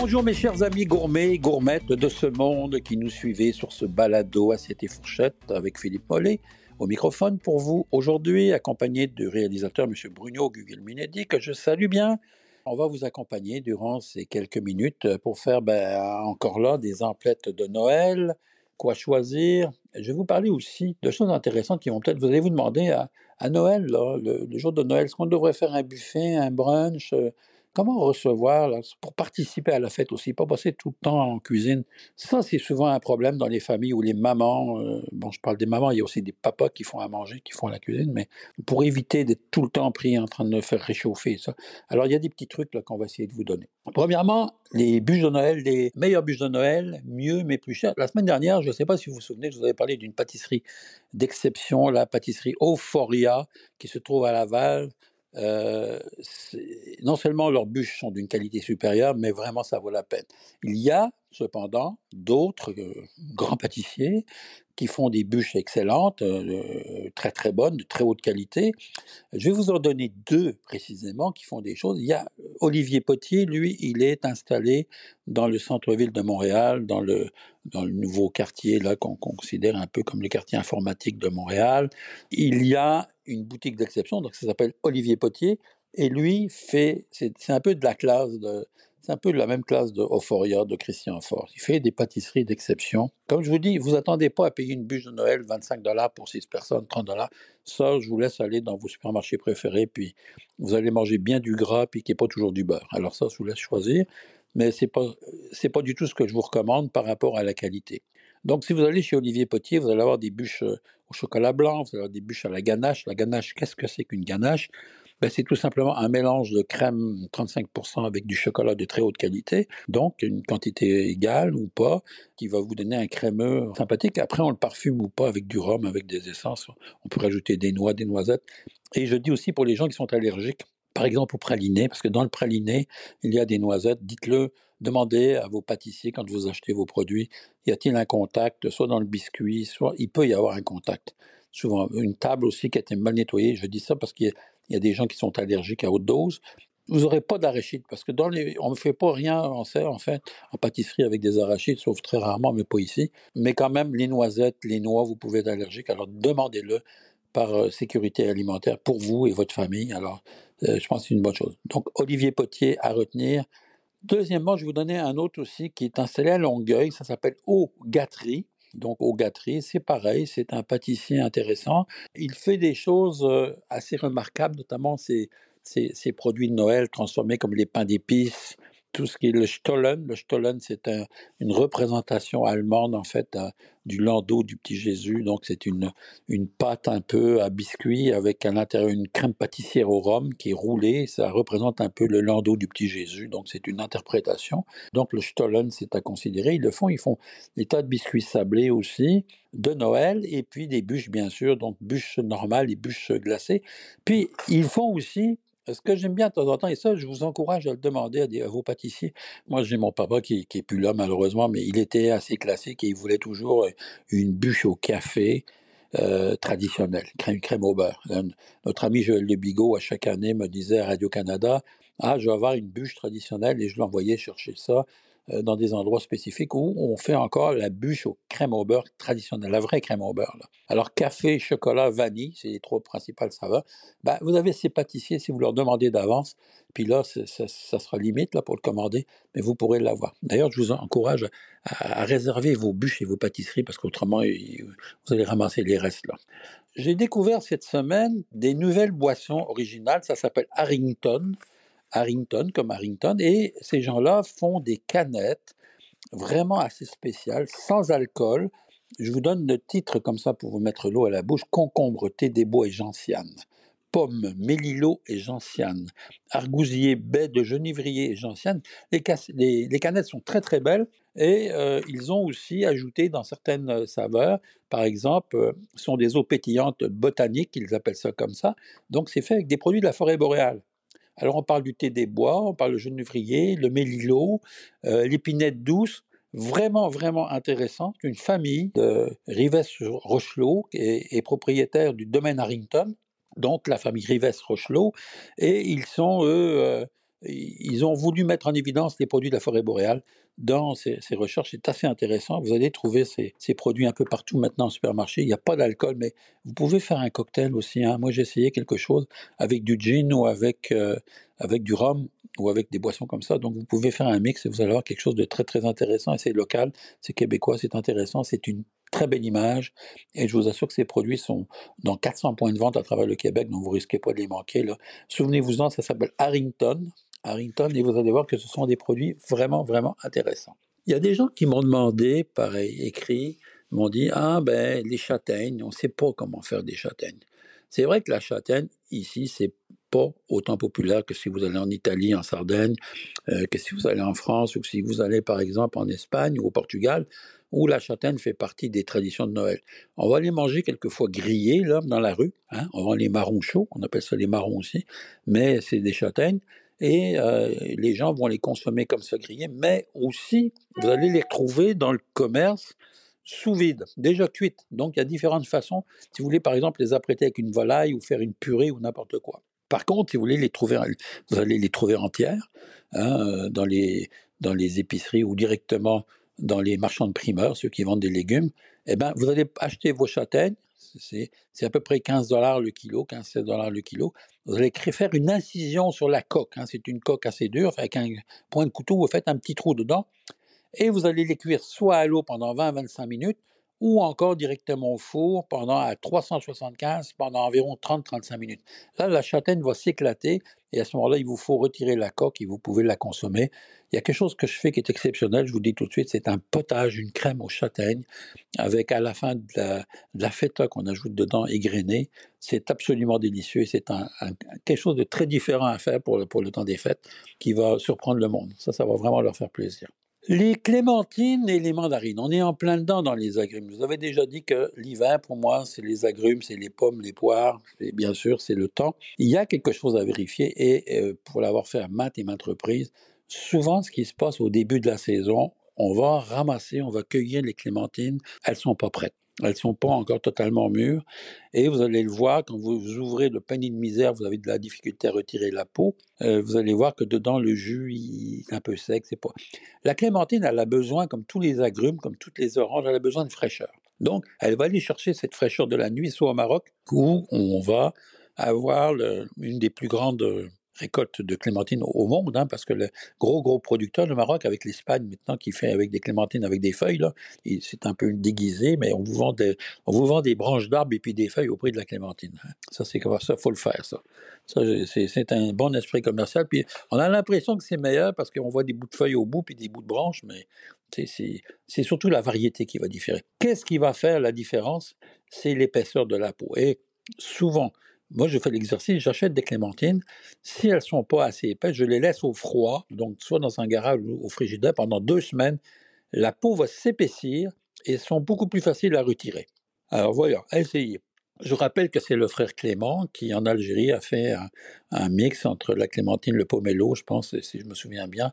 Bonjour mes chers amis gourmets, gourmettes de ce monde qui nous suivez sur ce balado Assiette et Fourchette avec Philippe Mollet au microphone pour vous aujourd'hui, accompagné du réalisateur M. Bruno Gugelminetti, que je salue bien. On va vous accompagner durant ces quelques minutes pour faire ben, encore là des emplettes de Noël, quoi choisir. Je vais vous parler aussi de choses intéressantes qui vont peut-être, vous allez vous demander à, Noël, le, le, jour de Noël, est-ce qu'on devrait faire un buffet, un brunch Comment recevoir pour participer à la fête aussi, pas passer tout le temps en cuisine? Ça, c'est souvent un problème dans les familles où les mamans, euh, bon, je parle des mamans, il y a aussi des papas qui font à manger, qui font la cuisine, mais pour éviter d'être tout le temps pris en train de faire réchauffer ça. Alors, il y a des petits trucs qu'on va essayer de vous donner. Premièrement, les bûches de Noël, les meilleures bûches de Noël, mieux mais plus cher. La semaine dernière, je ne sais pas si vous vous souvenez, je vous avais parlé d'une pâtisserie d'exception, la pâtisserie Euphoria, qui se trouve à Laval, euh, non seulement leurs bûches sont d'une qualité supérieure, mais vraiment ça vaut la peine. Il y a cependant d'autres euh, grands pâtissiers qui font des bûches excellentes, euh, très très bonnes, de très haute qualité. Je vais vous en donner deux précisément qui font des choses. Il y a Olivier Potier, lui, il est installé dans le centre-ville de Montréal, dans le, dans le nouveau quartier là qu'on considère un peu comme le quartier informatique de Montréal. Il y a une boutique d'exception, donc ça s'appelle Olivier Potier, et lui fait, c'est un peu de la classe de, c'est un peu la même classe de Euphoria de Christian Fort. Il fait des pâtisseries d'exception. Comme je vous dis, vous attendez pas à payer une bûche de Noël 25 dollars pour 6 personnes, 30 dollars. Ça, je vous laisse aller dans vos supermarchés préférés, puis vous allez manger bien du gras, puis qui n'est pas toujours du beurre. Alors ça, je vous laisse choisir. Mais c'est pas, pas du tout ce que je vous recommande par rapport à la qualité. Donc, si vous allez chez Olivier Potier, vous allez avoir des bûches euh, au chocolat blanc, vous allez avoir des bûches à la ganache. La ganache, qu'est-ce que c'est qu'une ganache? Ben, c'est tout simplement un mélange de crème 35% avec du chocolat de très haute qualité, donc une quantité égale ou pas, qui va vous donner un crémeux sympathique. Après, on le parfume ou pas avec du rhum, avec des essences. On peut rajouter des noix, des noisettes. Et je dis aussi pour les gens qui sont allergiques, par exemple au praliné, parce que dans le praliné, il y a des noisettes. Dites-le, demandez à vos pâtissiers quand vous achetez vos produits, y a-t-il un contact, soit dans le biscuit, soit il peut y avoir un contact. Souvent, une table aussi qui a été mal nettoyée, je dis ça parce qu'il a il y a des gens qui sont allergiques à haute dose. Vous n'aurez pas d'arachide parce que dans les, on ne fait pas rien en en fait en pâtisserie avec des arachides, sauf très rarement, mais pas ici. Mais quand même, les noisettes, les noix, vous pouvez être allergique. Alors demandez-le par euh, sécurité alimentaire pour vous et votre famille. Alors, euh, je pense que c'est une bonne chose. Donc, Olivier Potier à retenir. Deuxièmement, je vais vous donner un autre aussi qui est installé à Longueuil. Ça s'appelle Eau Gâterie donc au gâterie, c'est pareil, c'est un pâtissier intéressant. Il fait des choses assez remarquables, notamment ses, ses produits de Noël transformés comme les pains d'épices, tout ce qui est le Stollen. Le Stollen, c'est une représentation allemande, en fait, du landau du petit Jésus. Donc, c'est une, une pâte un peu à biscuit avec à l'intérieur une crème pâtissière au rhum qui est roulée. Ça représente un peu le landau du petit Jésus. Donc, c'est une interprétation. Donc, le Stollen, c'est à considérer. Ils le font. Ils font des tas de biscuits sablés aussi, de Noël, et puis des bûches, bien sûr. Donc, bûches normales et bûches glacées. Puis, ils font aussi ce que j'aime bien de temps en temps, et ça, je vous encourage à le demander à, vos pâtissiers. Moi, j'ai mon papa qui, qui est plus là, malheureusement, mais il était assez classique et il voulait toujours euh, une bûche au café euh, traditionnelle, crème, crème au beurre. notre ami Joël Le Bigot, à chaque année, me disait à Radio-Canada, ah, je vais avoir une bûche traditionnelle, et je l'envoyais chercher ça. Euh, dans des endroits spécifiques où on fait encore la bûche au crème au beurre traditionnelle, la vraie crème au beurre. Alors café, chocolat, vanille, c'est les trois principales saveurs. Ben, vous avez ces pâtissiers si vous leur demandez d'avance, puis là, ça, sera limite là, pour le commander, mais vous pourrez l'avoir. D'ailleurs, je vous encourage à, réserver vos bûches et vos pâtisseries parce qu'autrement, vous allez ramasser les restes là. J'ai découvert cette semaine des nouvelles boissons originales, ça s'appelle Harrington. Harrington, comme Harrington, et ces gens-là font des canettes vraiment assez spéciales, sans alcool. Je vous donne le titre comme ça pour vous mettre l'eau à la bouche concombre, thé des bois et gentiane. Pomme, mélilo et gentiane. Argousier, baie de genivrier et gentiane. Les, canettes sont très très belles et euh, ils ont aussi ajouté dans certaines saveurs, par exemple, euh, sont des eaux pétillantes botaniques, ils appellent ça comme ça. Donc c'est fait avec des produits de la forêt boréale. Alors on parle du thé des bois, on parle du genevrier, le mélilo, euh, l'épinette douce, vraiment, vraiment intéressant. Une famille de Rives Rochelot est, est, propriétaire du domaine Harrington, donc la famille Rives Rochelot, et ils sont, eux, euh, ils ont voulu mettre en évidence les produits de la forêt boréale dans ces, recherches. C'est assez intéressant. Vous allez trouver ces, produits un peu partout maintenant au supermarché. Il n'y a pas d'alcool, mais vous pouvez faire un cocktail aussi. Hein. Moi, j'ai essayé quelque chose avec du gin ou avec, euh, avec du rhum ou avec des boissons comme ça. Donc, vous pouvez faire un mix et vous allez avoir quelque chose de très, très intéressant. Et c'est local, c'est québécois, c'est intéressant. C'est une très belle image. Et je vous assure que ces produits sont dans 400 points de vente à travers le Québec, donc vous risquez pas de les manquer. Souvenez-vous-en, ça s'appelle Harrington. Harrington, et vous allez voir que ce sont des produits vraiment, vraiment intéressants. Il y a des gens qui m'ont demandé, pareil, écrit, m'ont dit Ah, ben, les châtaignes, on ne sait pas comment faire des châtaignes. C'est vrai que la châtaigne, ici, c'est pas autant populaire que si vous allez en Italie, en Sardaigne, euh, que si vous allez en France ou si vous allez, par exemple, en Espagne ou au Portugal, où la châtaigne fait partie des traditions de Noël. On va les manger quelquefois grillés, là, dans la rue. Hein. On vend les marrons chauds, on appelle ça les marrons aussi, mais c'est des châtaignes et euh, les gens vont les consommer comme ça grillés, mais aussi vous allez les retrouver dans le commerce sous vide, déjà cuites. Donc il y a différentes façons. Si vous voulez par exemple les apprêter avec une volaille ou faire une purée ou n'importe quoi. Par contre, si vous voulez les trouver, vous allez les trouver entières hein, euh, dans les dans les épiceries ou directement dans les marchands de primeurs, ceux qui vendent des légumes. Eh ben, vous allez acheter vos châtaignes, c'est à peu près 15 dollars le kilo, 15-16 dollars le kilo. Vous allez faire une incision sur la coque. Hein. c'est une coque assez dure. Avec un point de couteau, vous faites un petit trou dedans. Et vous allez les cuire soit à l'eau pendant 20-25 minutes, ou encore directement au four pendant à 375 pendant environ 30-35 minutes. Là, la châtaigne va s'éclater et à ce moment-là, il vous faut retirer la coque et vous pouvez la consommer. Il y a quelque chose que je fais qui est exceptionnel, je vous dis tout de suite, c'est un potage, une crème aux châtaignes avec à la fin de la, feta qu'on ajoute dedans égrenée. C'est absolument délicieux et c'est quelque chose de très différent à faire pour le, pour le temps des fêtes qui va surprendre le monde. Ça, ça va vraiment leur faire plaisir. Les clémentines et les mandarines, on est en plein dedans dans les agrumes. Vous avez déjà dit que l'hiver, pour moi, c'est les agrumes, c'est les pommes, les poires, et bien sûr, c'est le temps. Il y a quelque chose à vérifier et euh, pour l'avoir fait à maintes et maintes reprises, souvent ce qui se passe au début de la saison, on va ramasser, on va cueillir les clémentines, elles sont pas prêtes. Elles ne sont pas encore totalement mûres. Et vous allez le voir, quand vous ouvrez le panier de misère, vous avez de la difficulté à retirer la peau. Euh, vous allez voir que dedans, le jus est un peu sec. C'est pas... La clémentine, elle a besoin, comme tous les agrumes, comme toutes les oranges, elle a besoin de fraîcheur. Donc, elle va aller chercher cette fraîcheur de la nuit, soit au Maroc, où on va avoir une des plus grandes récolte de clémentines au monde, hein, parce que le gros, gros producteur, le Maroc, avec l'Espagne maintenant, qui fait avec des clémentines avec des feuilles, c'est un peu déguisé, mais on vous vend des, on vous vend des branches d'arbres et puis des feuilles au prix de la clémentine. Hein. Ça, c'est comme ça, faut le faire, ça. ça c'est un bon esprit commercial. Puis on a l'impression que c'est meilleur parce qu'on voit des bouts de feuilles au bout puis des bouts de branches, mais c'est surtout la variété qui va différer. Qu'est-ce qui va faire la différence? C'est l'épaisseur de la peau. Et souvent, moi, je fais l'exercice, j'achète des clémentines. Si elles sont pas assez épaisses, je les laisse au froid, donc soit dans un garage ou au frigidaire pendant deux semaines. La peau va s'épaissir et sont beaucoup plus faciles à retirer. Alors voilà, essayez. Je rappelle que c'est le frère Clément qui, en Algérie, a fait un, mix entre la clémentine, le pomelo, je pense, si je me souviens bien,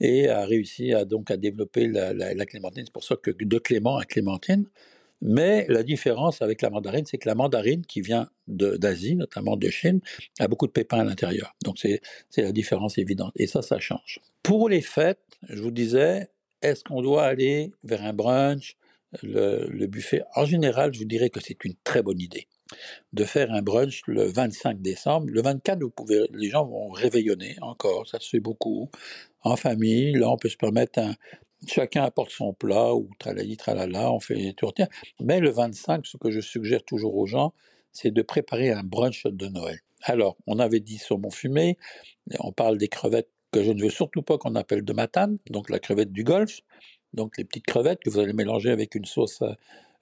et a réussi à, donc à développer la clémentine. C'est pour ça que de Clément à clémentine. Mais la différence avec la mandarine, c'est que la mandarine qui vient d'Asie, notamment de Chine, a beaucoup de pépins à l'intérieur. Donc c'est la différence évidente. Et ça, ça change. Pour les fêtes, je vous disais, est-ce qu'on doit aller vers un brunch, le, buffet? En général, je vous dirais que c'est une très bonne idée de faire un brunch le 25 décembre. Le 24, vous pouvez, les gens vont réveillonner encore, ça se fait beaucoup. En famille, là, on peut se permettre un, Chacun apporte son plat ou tralali, tralala, on fait une tourtières. Mais le 25, ce que je suggère toujours aux gens, c'est de préparer un brunch de Noël. Alors, on avait dit saumon fumé, on parle des crevettes que je ne veux surtout pas qu'on appelle de matane, donc la crevette du golfe, donc les petites crevettes que vous allez mélanger avec une sauce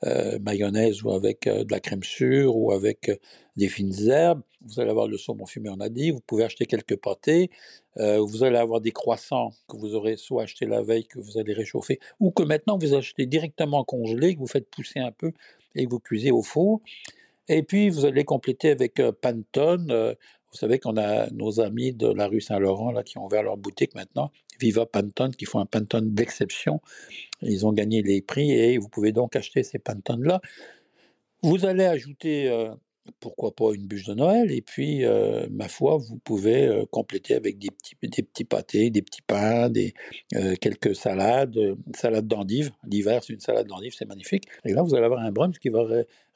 euh, mayonnaise ou avec euh, de la crème sûre ou avec euh, des fines herbes. Vous allez avoir le saumon fumé, on a dit. Vous pouvez acheter quelques pâtés. vous allez avoir des croissants que vous aurez soit acheté la veille, que vous allez réchauffer, ou que maintenant vous achetez directement congelé, que vous faites pousser un peu et que vous cuisez au four. Et puis vous allez compléter avec Pantone. Vous savez qu'on a nos amis de la rue Saint-Laurent là qui ont ouvert leur boutique maintenant, Viva Pantone, qui font un Pantone d'exception. Ils ont gagné les prix et vous pouvez donc acheter ces Pantones là. Vous allez ajouter euh, pourquoi pas une bûche de Noël. Et puis, ma foi, vous pouvez compléter avec des petits, des petits pâtés, des petits pains, des, quelques salades, salade d'endives. L'hiver, c'est une salade d'endives, c'est magnifique. Et là, vous allez avoir un brunch qui va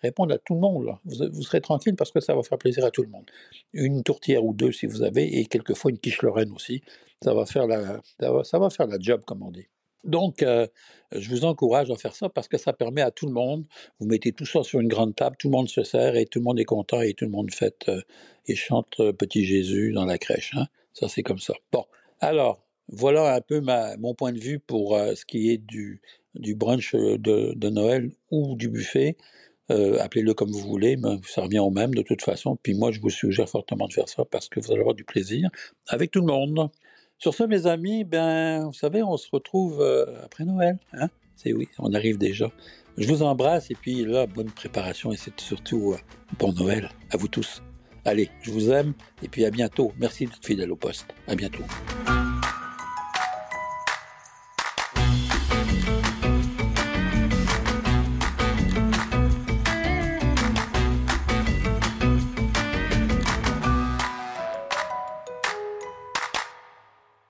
répondre à tout le monde. Vous, serez tranquille parce que ça va faire plaisir à tout le monde. Une tourtière ou deux si vous avez, et quelquefois une quiche lorraine aussi. Ça va faire la, ça va faire la job, comme on dit. Donc, euh, je vous encourage à faire ça parce que ça permet à tout le monde, vous mettez tout ça sur une grande table, tout le monde se sert et tout le monde est content et tout le monde fête euh, et chante euh, Petit Jésus dans la crèche. Hein. Ça, c'est comme ça. Bon, alors, voilà un peu mon point de vue pour ce qui est du, du brunch de, de, Noël ou du buffet. Appelez-le comme vous voulez, mais ça revient au même de toute façon. Puis moi, je vous suggère fortement de faire ça parce que vous allez avoir du plaisir avec tout le monde. Sur ce, mes amis, ben, vous savez, on se retrouve euh, après Noël. Hein? C'est oui, on arrive déjà. Je vous embrasse et puis là, bonne préparation et c'est surtout euh, bon Noël à vous tous. Allez, je vous aime et puis à bientôt. Merci d'être fidèle au poste. À bientôt.